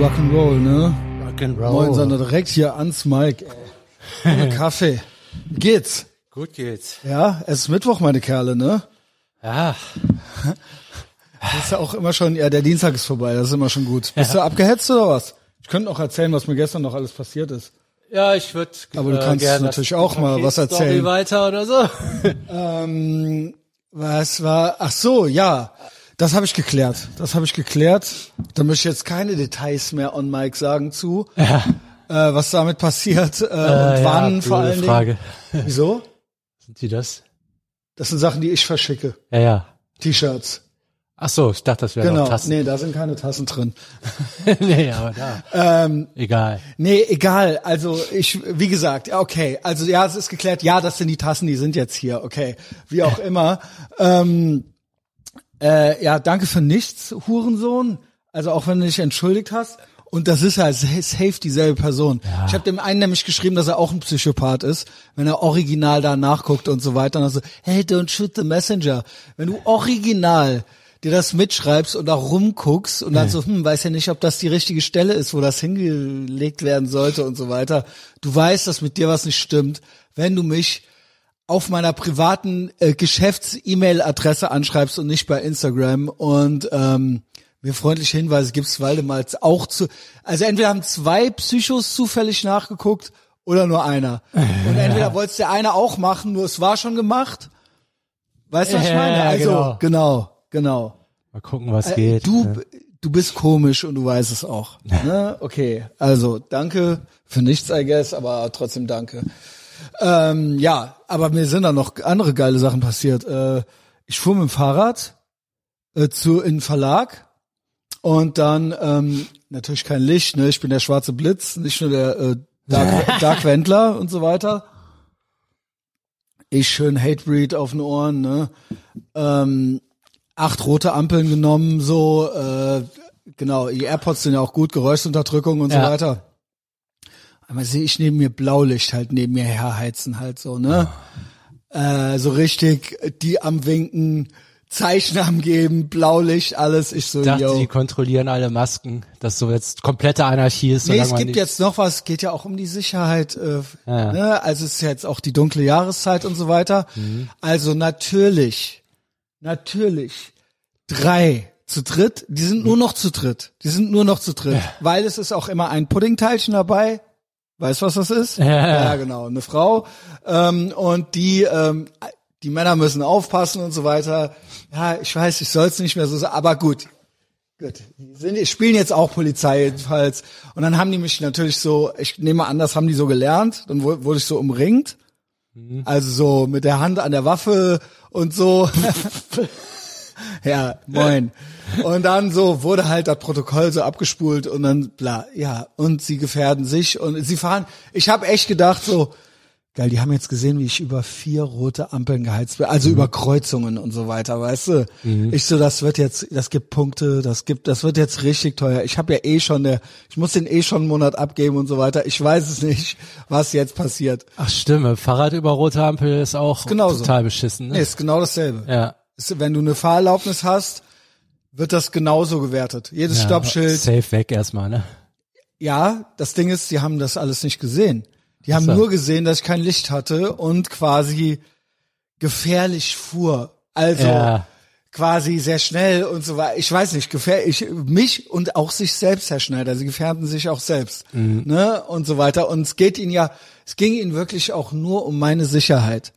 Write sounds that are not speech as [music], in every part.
Rock'n'Roll, ne? Rock'n'Roll. Moin, sondern direkt hier ans Mike. Ohne [laughs] Kaffee. Geht's? Gut geht's. Ja, es ist Mittwoch, meine Kerle, ne? Ja, Das [laughs] ist ja auch immer schon, ja, der Dienstag ist vorbei, das ist immer schon gut. Bist du abgehetzt oder was? Ich könnte noch erzählen, was mir gestern noch alles passiert ist. ja, ich würde. Aber du kannst natürlich auch mal was erzählen. weiter oder so. [laughs] Ähm, was war, ach so, ja. Das habe ich geklärt. Das habe ich geklärt. Da möchte ich jetzt keine Details mehr on Mike sagen zu, Ja, äh, was damit passiert äh, und äh, wann ja, vor allen Frage. Dingen. Wieso? Sind die das? Das sind Sachen, die ich verschicke. Ja, ja. T-Shirts. Ach so, ich dachte, das wäre Genau. Tassen. Nee, da sind keine Tassen drin. [laughs] nee, aber da. Ähm, Egal. nee, egal. Also ich, wie gesagt, ja, okay. Also ja, es ist geklärt. Ja, das sind die Tassen, die sind jetzt hier. Okay, wie auch [laughs] immer. Ähm, äh, ja, danke für nichts, Hurensohn. Also auch wenn du dich entschuldigt hast. Und das ist halt safe dieselbe Person. Ich habe dem einen nämlich geschrieben, dass er auch ein Psychopath ist, wenn er original da nachguckt und so weiter. Und dann so, hey, don't shoot the messenger. Wenn du original dir das mitschreibst und da rumguckst und dann so, hm, weiß ja nicht, ob das die richtige Stelle ist, wo das hingelegt werden sollte und so weiter. Du weißt, dass mit dir was nicht stimmt, wenn du mich auf meiner privaten äh, Geschäfts-E-Mail-Adresse anschreibst und nicht bei Instagram und ähm, mir freundliche Hinweise gibst, weil du mal auch zu, also entweder haben zwei Psychos zufällig nachgeguckt oder nur einer. Und entweder wollte der eine auch machen, nur es war schon gemacht. Weißt du, was ich meine? ja, Also, genau. genau, genau. Mal gucken, was Äh, geht. Du, Ja. du bist komisch und du weißt es auch. [laughs] Ne? Okay, also danke für nichts, I guess, aber trotzdem danke. Ähm, ja, aber mir sind da noch andere geile Sachen passiert. Äh, ich fuhr mit dem Fahrrad äh, zu in den Verlag und dann ähm, natürlich kein Licht. Ne? Ich bin der schwarze Blitz, nicht nur der äh, Dark, [laughs] Dark Wendler und so weiter. Ich schön Hatebreed auf den Ohren. Ne? Ähm, acht rote Ampeln genommen, so äh, genau. Die AirPods sind ja auch gut, Geräuschunterdrückung und Ja. so weiter. Einmal sehe ich neben mir Blaulicht halt neben mir herheizen halt so, ne? Äh, so richtig, die am Winken, Zeichen am geben, Blaulicht, alles. Ich so, Ich dachte, yo. die kontrollieren alle Masken, dass so jetzt komplette Anarchie ist. Nee, es gibt jetzt noch was, geht ja auch um die Sicherheit. Äh, Ja. ne? Also es ist jetzt auch die dunkle Jahreszeit und so weiter. Mhm. Also natürlich, natürlich, drei zu dritt, die sind nur noch zu dritt. Die sind nur noch zu dritt. Weil es ist auch immer ein Puddingteilchen dabei. Weißt du, was das ist? [laughs] Ja. ja genau. Eine Frau. Ähm, und die, ähm, die Männer müssen aufpassen und so weiter. Ja, ich weiß, ich soll es nicht mehr so sagen, aber gut. Gut. Die sind, spielen jetzt auch Polizei jedenfalls. Und dann haben die mich natürlich so, ich nehme an, das haben die so gelernt. Dann wu- wurde ich so umringt. Also so mit der Hand an der Waffe und so. [laughs] ja, moin. Und dann so wurde halt das Protokoll so abgespult und dann bla, ja. Und sie gefährden sich und sie fahren. Ich habe echt gedacht so, geil, die haben jetzt gesehen, wie ich über vier rote Ampeln geheizt bin, also über Kreuzungen und so weiter, weißt du? Ich so, das wird jetzt, das gibt Punkte, das gibt, das wird jetzt richtig teuer. Ich habe ja eh schon, der, ich muss den eh schon einen Monat abgeben und so weiter. Ich weiß es nicht, was jetzt passiert. Ach stimme, Fahrrad über rote Ampel ist auch genauso. total beschissen. Nee, Ne? ist genau dasselbe. Ja. Ist, wenn du eine Fahrerlaubnis hast, wird das genauso gewertet. Jedes ja. Stoppschild. Safe weg erstmal, ne? Ja, das Ding ist, die haben das alles nicht gesehen. Die haben so. nur gesehen, dass ich kein Licht hatte und quasi gefährlich fuhr. Also Ja. quasi sehr schnell und so weiter. Ich weiß nicht, gefährlich, mich und auch sich selbst, Herr Schneider. Sie gefährden sich auch selbst. Ne? Und so weiter. Und es geht ihnen ja, es ging ihnen wirklich auch nur um meine Sicherheit.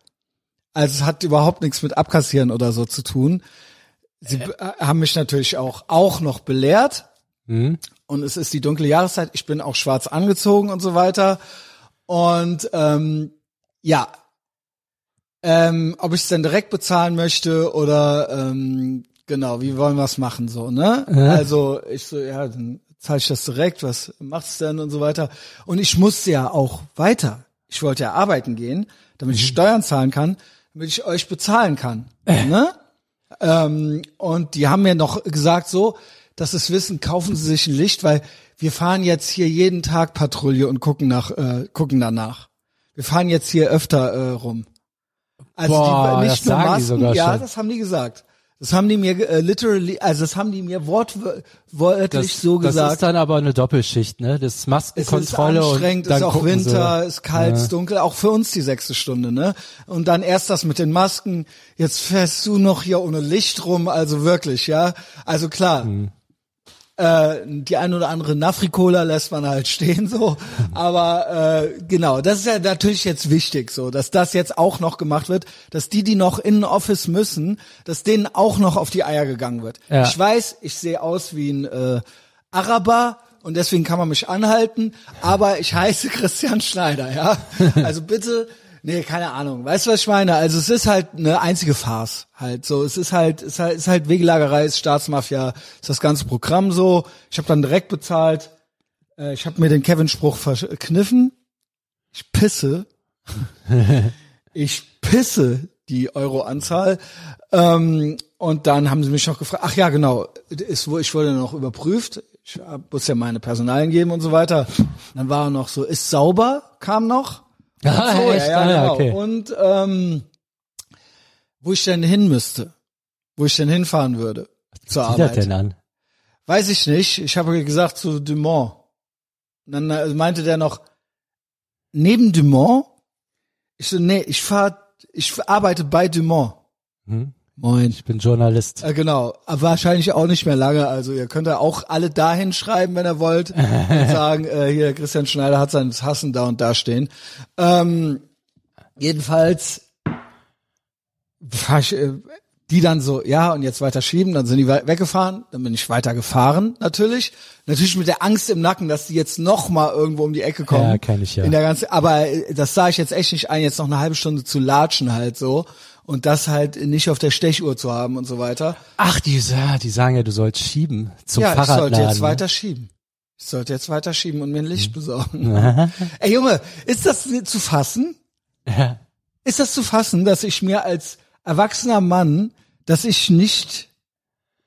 Also es hat überhaupt nichts mit Abkassieren oder so zu tun. Sie äh, haben mich natürlich auch, auch noch belehrt. Und es ist die dunkle Jahreszeit. Ich bin auch schwarz angezogen und so weiter. Und ähm, ja, ähm, ob ich es denn direkt bezahlen möchte oder ähm, genau, wie wollen wir es machen so, ne? Also ich so, ja, dann zahle ich das direkt, was macht's denn und so weiter. Und ich musste ja auch weiter. Ich wollte ja arbeiten gehen, damit ich Steuern zahlen kann, damit ich euch bezahlen kann. Ne? Ähm, und die haben mir noch gesagt so, dass es wissen, kaufen Sie sich ein Licht, weil wir fahren jetzt hier jeden Tag Patrouille und gucken nach, äh, gucken danach. Wir fahren jetzt hier öfter äh, rum. Also Boah, die, nicht nur Masken, ja, schon. das haben die gesagt. Das haben die mir äh, literally, also das haben die mir wortwörtlich so gesagt. Das ist dann aber eine Doppelschicht, ne? Das ist Maskenkontrolle es ist anstrengend, und dann ist auch Winter, sie. ist kalt, Ja. ist dunkel, auch für uns die sechste Stunde, ne? Und dann erst das mit den Masken, jetzt fährst du noch hier ohne Licht rum, also wirklich, ja? Also klar. Hm. Äh, die ein oder andere Nafri-Cola lässt man halt stehen so, aber äh, genau, das ist ja natürlich jetzt wichtig so, dass das jetzt auch noch gemacht wird, dass die, die noch in Office müssen, dass denen auch noch auf die Eier gegangen wird. Ja. Ich weiß, ich sehe aus wie ein äh, Araber und deswegen kann man mich anhalten, aber ich heiße [laughs] Christian Schneider, ja. Also bitte, nee, keine Ahnung. Weißt du, was ich meine? Also es ist halt eine einzige Farce halt so. Es ist halt, es ist halt, es ist halt Wegelagerei, ist Staatsmafia, ist das ganze Programm so. Ich habe dann direkt bezahlt. Äh, ich habe mir den Kevin-Spruch verkniffen. Ich pisse. [laughs] ich pisse die Euro-Anzahl. Ähm, und dann haben sie mich noch gefragt, ach ja, genau, ist, ich wurde noch überprüft. Ich muss ja meine Personalien geben und so weiter. Dann war noch so, ist sauber, kam noch. Ah, so, [laughs] echt? ja, Ah, ja, ja, genau. okay. Und ähm, wo ich denn hin müsste, wo ich denn hinfahren würde zur Sieht das Arbeit. denn an? Weiß ich nicht. Ich habe gesagt zu Dumont. Und dann äh, meinte der noch, neben Dumont? Ich so, nee, ich fahr, ich arbeite bei Dumont. Hm? Moin. Ich bin Journalist. Äh, genau, aber wahrscheinlich auch nicht mehr lange. Also ihr könnt ja auch alle dahin schreiben, wenn ihr wollt, und [laughs] sagen, äh, hier Christian Schneider hat sein Hassen da und da stehen. Ähm, jedenfalls äh, die dann so, ja, und jetzt weiter schieben, dann sind die we- weggefahren, dann bin ich weiter gefahren, natürlich. Natürlich mit der Angst im Nacken, dass die jetzt noch mal irgendwo um die Ecke kommen. Ja, kenn ich ja. In der ganzen, aber äh, das sah ich jetzt echt nicht ein, jetzt noch eine halbe Stunde zu latschen halt so. Und das halt nicht auf der Stechuhr zu haben und so weiter. Ach, die, ja, die sagen ja, du sollst schieben zum ja, ich Fahrradladen. sollte jetzt ne? weiter schieben. Ich sollte jetzt weiter schieben und mir ein Licht besorgen. [laughs] Ey Junge, ist das zu fassen? Ja. Ist das zu fassen, dass ich mir als erwachsener Mann, dass ich nicht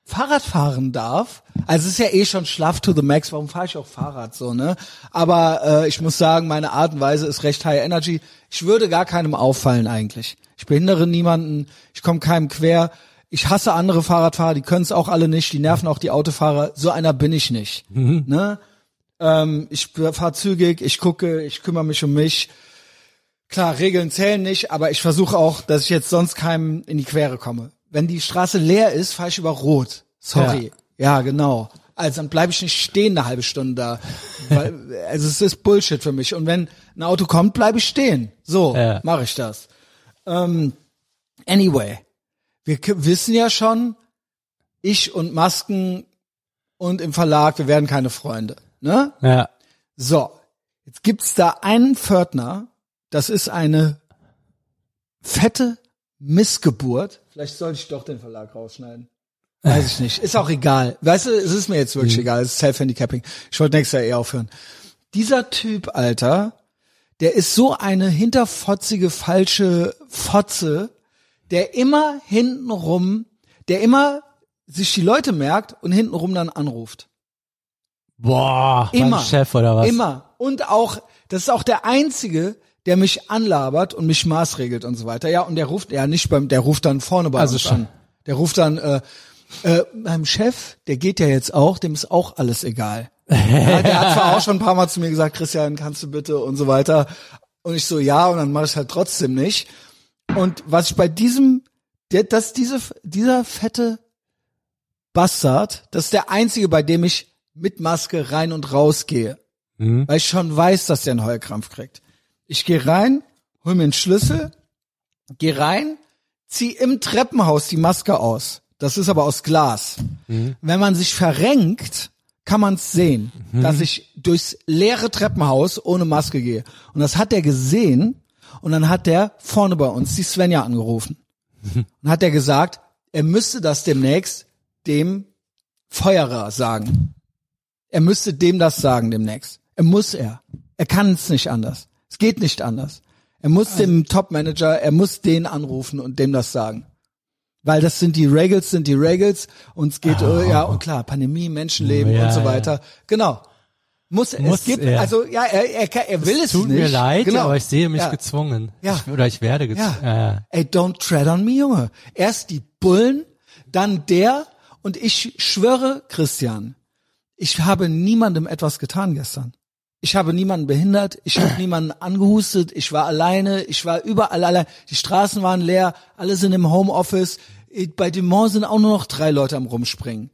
Fahrrad fahren darf? Also es ist ja eh schon schlaff to the max, warum fahre ich auch Fahrrad so, ne? Aber äh, ich muss sagen, meine Art und Weise ist recht high energy. Ich würde gar keinem auffallen eigentlich. Ich behindere niemanden, ich komme keinem quer. Ich hasse andere Fahrradfahrer, die können es auch alle nicht, die nerven auch die Autofahrer. So einer bin ich nicht. Ne? Ähm, ich fahre zügig, ich gucke, ich kümmere mich um mich. Klar, Regeln zählen nicht, aber ich versuche auch, dass ich jetzt sonst keinem in die Quere komme. Wenn die Straße leer ist, fahre ich über Rot. Sorry. Ja, genau. Also dann bleibe ich nicht stehen eine halbe Stunde da. Weil, [laughs] also es ist Bullshit für mich. Und wenn ein Auto kommt, bleibe ich stehen. So Ja. mache ich das. Ähm, anyway, wir wissen ja schon, ich und Masken und im Verlag, wir werden keine Freunde. Ne? Ja. So, jetzt gibt's da einen Pförtner, das ist eine fette Missgeburt. Vielleicht sollte ich doch den Verlag rausschneiden. Weiß ich nicht. Ist auch egal. Weißt du, es ist mir jetzt wirklich egal. Es ist Self-Handicapping. Ich wollte nächstes Jahr eh aufhören. Dieser Typ, Alter, der ist so eine hinterfotzige, falsche Fotze, der immer hintenrum, der immer sich die Leute merkt und hintenrum dann anruft. Boah, Immer. Chef oder was? Immer. Und auch, das ist auch der einzige, der mich anlabert und mich maßregelt und so weiter. Ja, und der ruft, ja nicht beim, der ruft dann vorne bei Also uns schon. an. Der ruft dann, äh, äh, meinem Chef, der geht ja jetzt auch, dem ist auch alles egal. [laughs] ja, der hat zwar auch schon ein paar Mal zu mir gesagt, Christian, kannst du bitte und so weiter. Und ich so, ja, und dann mache ich halt trotzdem nicht. Und was ich bei diesem, der, dass diese, dieser fette Bastard, das ist der einzige, bei dem ich mit Maske rein und raus gehe. Mhm. Weil ich schon weiß, dass der einen Heulkrampf kriegt. Ich gehe rein, hol mir einen Schlüssel, geh rein, zieh im Treppenhaus die Maske aus. Das ist aber aus Glas. Wenn man sich verrenkt, kann man es sehen, dass ich durchs leere Treppenhaus ohne Maske gehe. Und das hat er gesehen und dann hat der vorne bei uns die Svenja angerufen. Und hat er gesagt, er müsste das demnächst dem Feuerer sagen. Er müsste dem das sagen demnächst. Er muss er. Er kann es nicht anders. Es geht nicht anders. Er muss dem Topmanager, er muss den anrufen und dem das sagen. Weil das sind die Regels, sind die Regels und es geht, äh, ja, und klar, Pandemie, Menschenleben Ja, und so ja. weiter. Genau. Muss, Muss es gibt, er. also ja, er, er, er will es, Tut nicht. mir leid, genau. aber ich sehe mich ja. gezwungen. Ja. Ich, oder ich werde gezwungen. Ja. Ey, don't tread on me, Junge. Erst die Bullen, Dann der und ich schwöre, Christian, ich habe niemandem etwas getan gestern. Ich habe niemanden behindert, ich habe [clears throat] niemanden angehustet, ich war alleine, ich war überall allein. Die Straßen waren leer, alle sind im Homeoffice. Bei dem Mont sind auch nur noch drei Leute am rumspringen.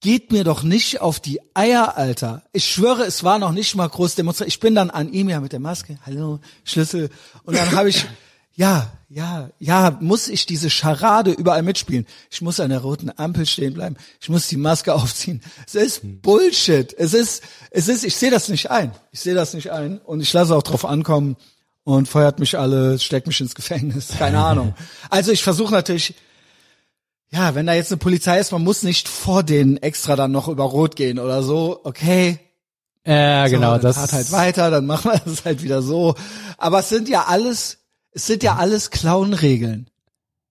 Geht mir doch nicht auf die Eier, Alter. Ich schwöre, es war noch nicht mal groß demonstriert. Ich bin dann an ihm ja mit der Maske, hallo, Schlüssel. Und dann habe ich, [laughs] ja, ja, ja, muss ich diese Scharade überall mitspielen. Ich muss an der roten Ampel stehen bleiben. Ich muss die Maske [laughs] aufziehen. Es ist Bullshit. Es ist, es ist, ich sehe das nicht ein. Ich sehe das nicht ein. Und ich lasse auch drauf ankommen und feuert mich alle, steckt mich ins Gefängnis. Keine [laughs] Ahnung. Also ich versuche natürlich, ja, wenn da jetzt eine Polizei ist, man muss nicht vor denen extra dann noch über Rot gehen oder so. Okay, Ja, genau, so, dann das fahrt halt weiter, dann machen wir [laughs] das halt wieder so. Aber es sind ja alles, es sind ja alles Clown-Regeln.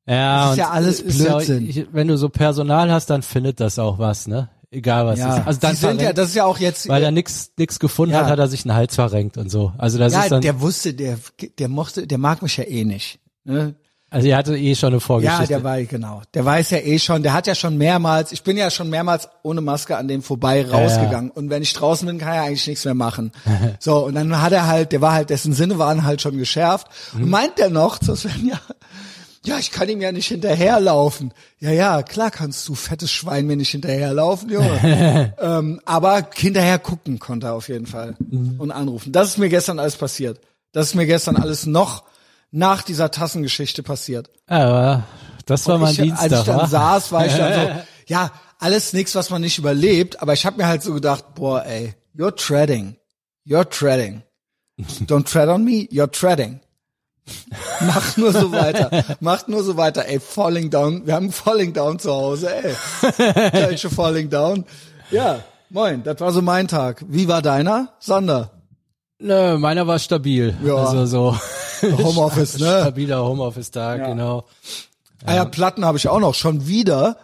Ja, Das ist ja alles ja Blödsinn. ich- wenn du so Personal hast, dann findet das auch was, ne? Egal was Ja, ist. Also dann sind ja, verrenkt- das ist ja auch jetzt, weil er nix nix gefunden Ja. hat, hat er sich einen Hals verrenkt und so. Also das ja, ist dann, der wusste, der, der mochte, der mag mich ja eh nicht. Ne? Also er hatte eh schon eine Ja, Vorgeschichte. der war, genau. Der weiß ja eh schon, der hat ja schon mehrmals, ich bin ja schon mehrmals ohne Maske an dem vorbei rausgegangen. Und wenn ich draußen bin, kann er eigentlich nichts mehr machen. [laughs] so, und dann hat er halt, der war halt, dessen Sinne waren halt schon geschärft. Mhm. Und meint der noch, das wären ja, ja, ich kann ihm ja nicht hinterherlaufen. Ja, ja, klar kannst du, fettes Schwein, mir nicht hinterherlaufen, Junge. [laughs] ähm, aber hinterher gucken konnte er auf jeden Fall Mhm. und anrufen. Das ist mir gestern alles passiert. Das ist mir gestern alles noch nach dieser Tassengeschichte passiert. Aber das war Und mein ich, Dienstag, Als ich dann wa? saß, war ich dann so, [laughs] ja, alles nix, was man nicht überlebt, aber ich habe mir halt so gedacht, boah, ey, you're treading. You're treading. Don't tread on me, you're treading. [laughs] Mach nur so weiter. Mach nur so weiter, ey, falling down. Wir haben falling down zu Hause, ey. Deutsche [laughs] falling down. Ja, moin, das war so mein Tag. Wie war deiner? Sander. Nö, meiner war stabil. Ja. Also so [laughs] Homeoffice, ne? stabiler Homeoffice-Tag, Ja. genau. Ah ja, Platten habe ich auch noch, schon wieder.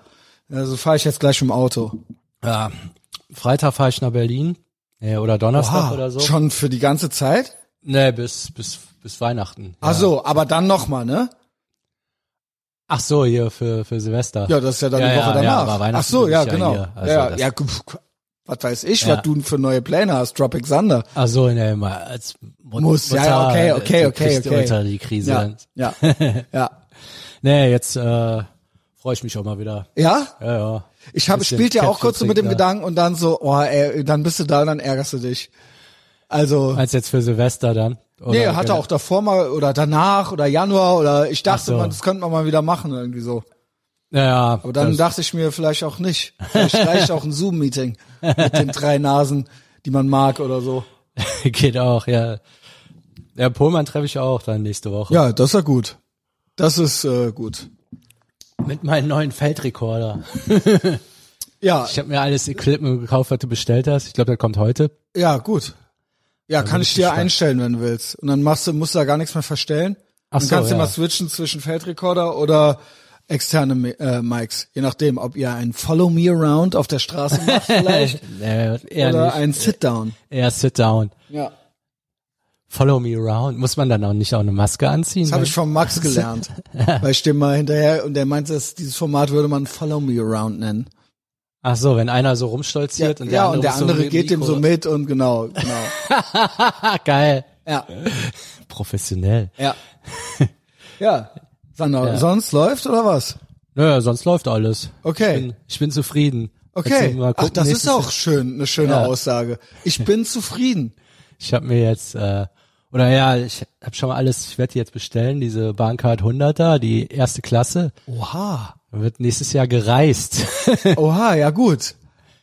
Also fahre ich jetzt gleich im Auto. Ja, Freitag fahre ich nach Berlin. Nee, oder Donnerstag Oha, oder so. Schon für die ganze Zeit? Nee, bis, bis, bis Weihnachten. Ach so, aber dann nochmal, ne? Ach so, hier für, für Silvester. Ja, das ist ja dann Ja, die Woche ja, ja, danach. aber Weihnachten Ach so, ja, ja genau. hier. Also ja, ja, was weiß ich, Ja. was du für neue Pläne hast, Tropic Thunder. Ach so, nee, mal als Mut Muss, ja, ja, okay, okay, du okay, kriegst okay. Unter die Krise. Ja, ja, [laughs] ja. Nee, jetzt äh, freue ich mich auch mal wieder. Ja? Ja, ja. Ich habe spielt ja auch kurz so mit dem Gedanken und dann so, oh, ey, dann bist du da und dann ärgerst du dich. Also, Als jetzt für Silvester dann. Oder nee, hatte auch davor mal oder danach oder Januar oder ich dachte, Ach so. man, das könnte man mal wieder machen irgendwie so. Ja. Aber dann dachte ich mir vielleicht auch nicht. Vielleicht reicht [laughs] auch ein Zoom-Meeting mit den drei Nasen, die man mag oder so. [laughs] geht auch, ja. Ja, Pohlmann treffe ich auch dann nächste Woche. Ja, das ist ja gut. Das ist äh, gut. Mit meinem neuen Feldrekorder. [laughs] Ja, Ich habe mir alles Equipment gekauft, was du bestellt hast. Ich glaube, das kommt heute. ja, gut. Ja, kann bin ich ich dir gespannt. einstellen, wenn du willst. Und dann machst du, musst du da gar nichts mehr verstellen. Ach dann so, kannst du ja. mal switchen zwischen Feldrekorder oder externe äh, Mics. Je nachdem, ob ihr ein Follow Me Around auf der Straße [laughs] macht vielleicht [laughs] eher oder nicht. ein Sit-Down. Eher sit down. Ja, Follow me around. Muss man dann auch nicht auch eine Maske anziehen? das habe ich von Max gelernt. Weil ich dem [laughs] mal hinterher und der meinte, dass dieses Format würde man Follow Me Around nennen. Ach so, wenn einer so rumstolziert und der ja, andere, und der so andere mit geht dem so mit und genau, genau. Geil. Ja, Professionell. ja. Ja, Sander, Ja. sonst läuft oder was? Naja, sonst läuft alles. Okay. Ich bin, ich bin zufrieden. Okay. Mal Ach, gucken, das ist auch schön, eine schöne Ja. Aussage. Ich bin zufrieden. [laughs] Ich habe mir jetzt, äh, oder ja, ich habe schon mal alles, ich werde die jetzt bestellen, diese Bahncard 100er, die erste Klasse. Oha. Wird nächstes Jahr gereist. [laughs] Oha, ja gut.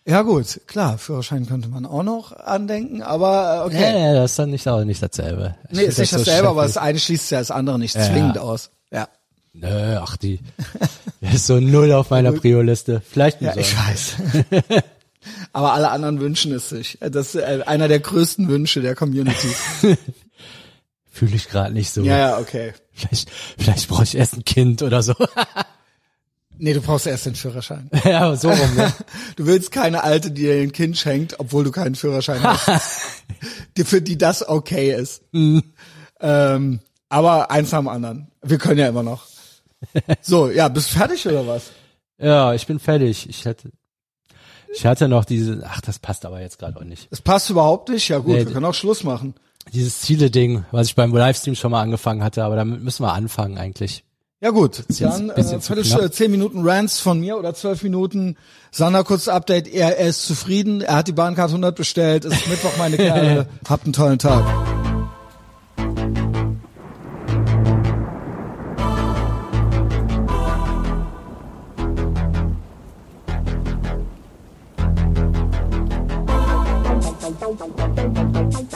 Ja gut, klar, Führerschein könnte man auch noch andenken, aber äh, okay. Nee, das ist dann nicht, auch nicht dasselbe. Ich nee, ist nicht das so dasselbe, aber das eine schließt ja das andere nicht Ja. zwingend aus. Ja. Nö, ach die. [laughs] Ist so null auf meiner Prio-Liste. Vielleicht Ja, ein ich weiß. [laughs] aber alle anderen wünschen es sich. Das ist äh, einer der größten Wünsche der Community. [laughs] Fühle ich gerade nicht so. ja, ja, okay. Vielleicht, vielleicht brauche ich erst ein Kind oder so. Nee, du brauchst erst den Führerschein. ja, so rum, ne? Du willst keine Alte, die dir ein Kind schenkt, obwohl du keinen Führerschein hast. die, für die das okay ist. Mhm. Ähm, aber eins am anderen. Wir können ja immer noch. So, ja, bist du fertig oder was? Ja, ich bin fertig. Ich hätte, ich hatte noch diese, ach, das passt aber jetzt gerade auch nicht. Es passt überhaupt nicht. Ja gut, Nee, wir können auch Schluss machen. Dieses Ziele-Ding, was ich beim Livestream schon mal angefangen hatte, aber damit müssen wir anfangen eigentlich. Ja gut, dann äh, knapp. zehn Minuten Rants von mir oder zwölf Minuten. Sander, kurzes Update. Er, er ist zufrieden. Er hat die Bahncard 100 bestellt. Es ist Mittwoch, meine [laughs] Kerle. Habt einen tollen Tag.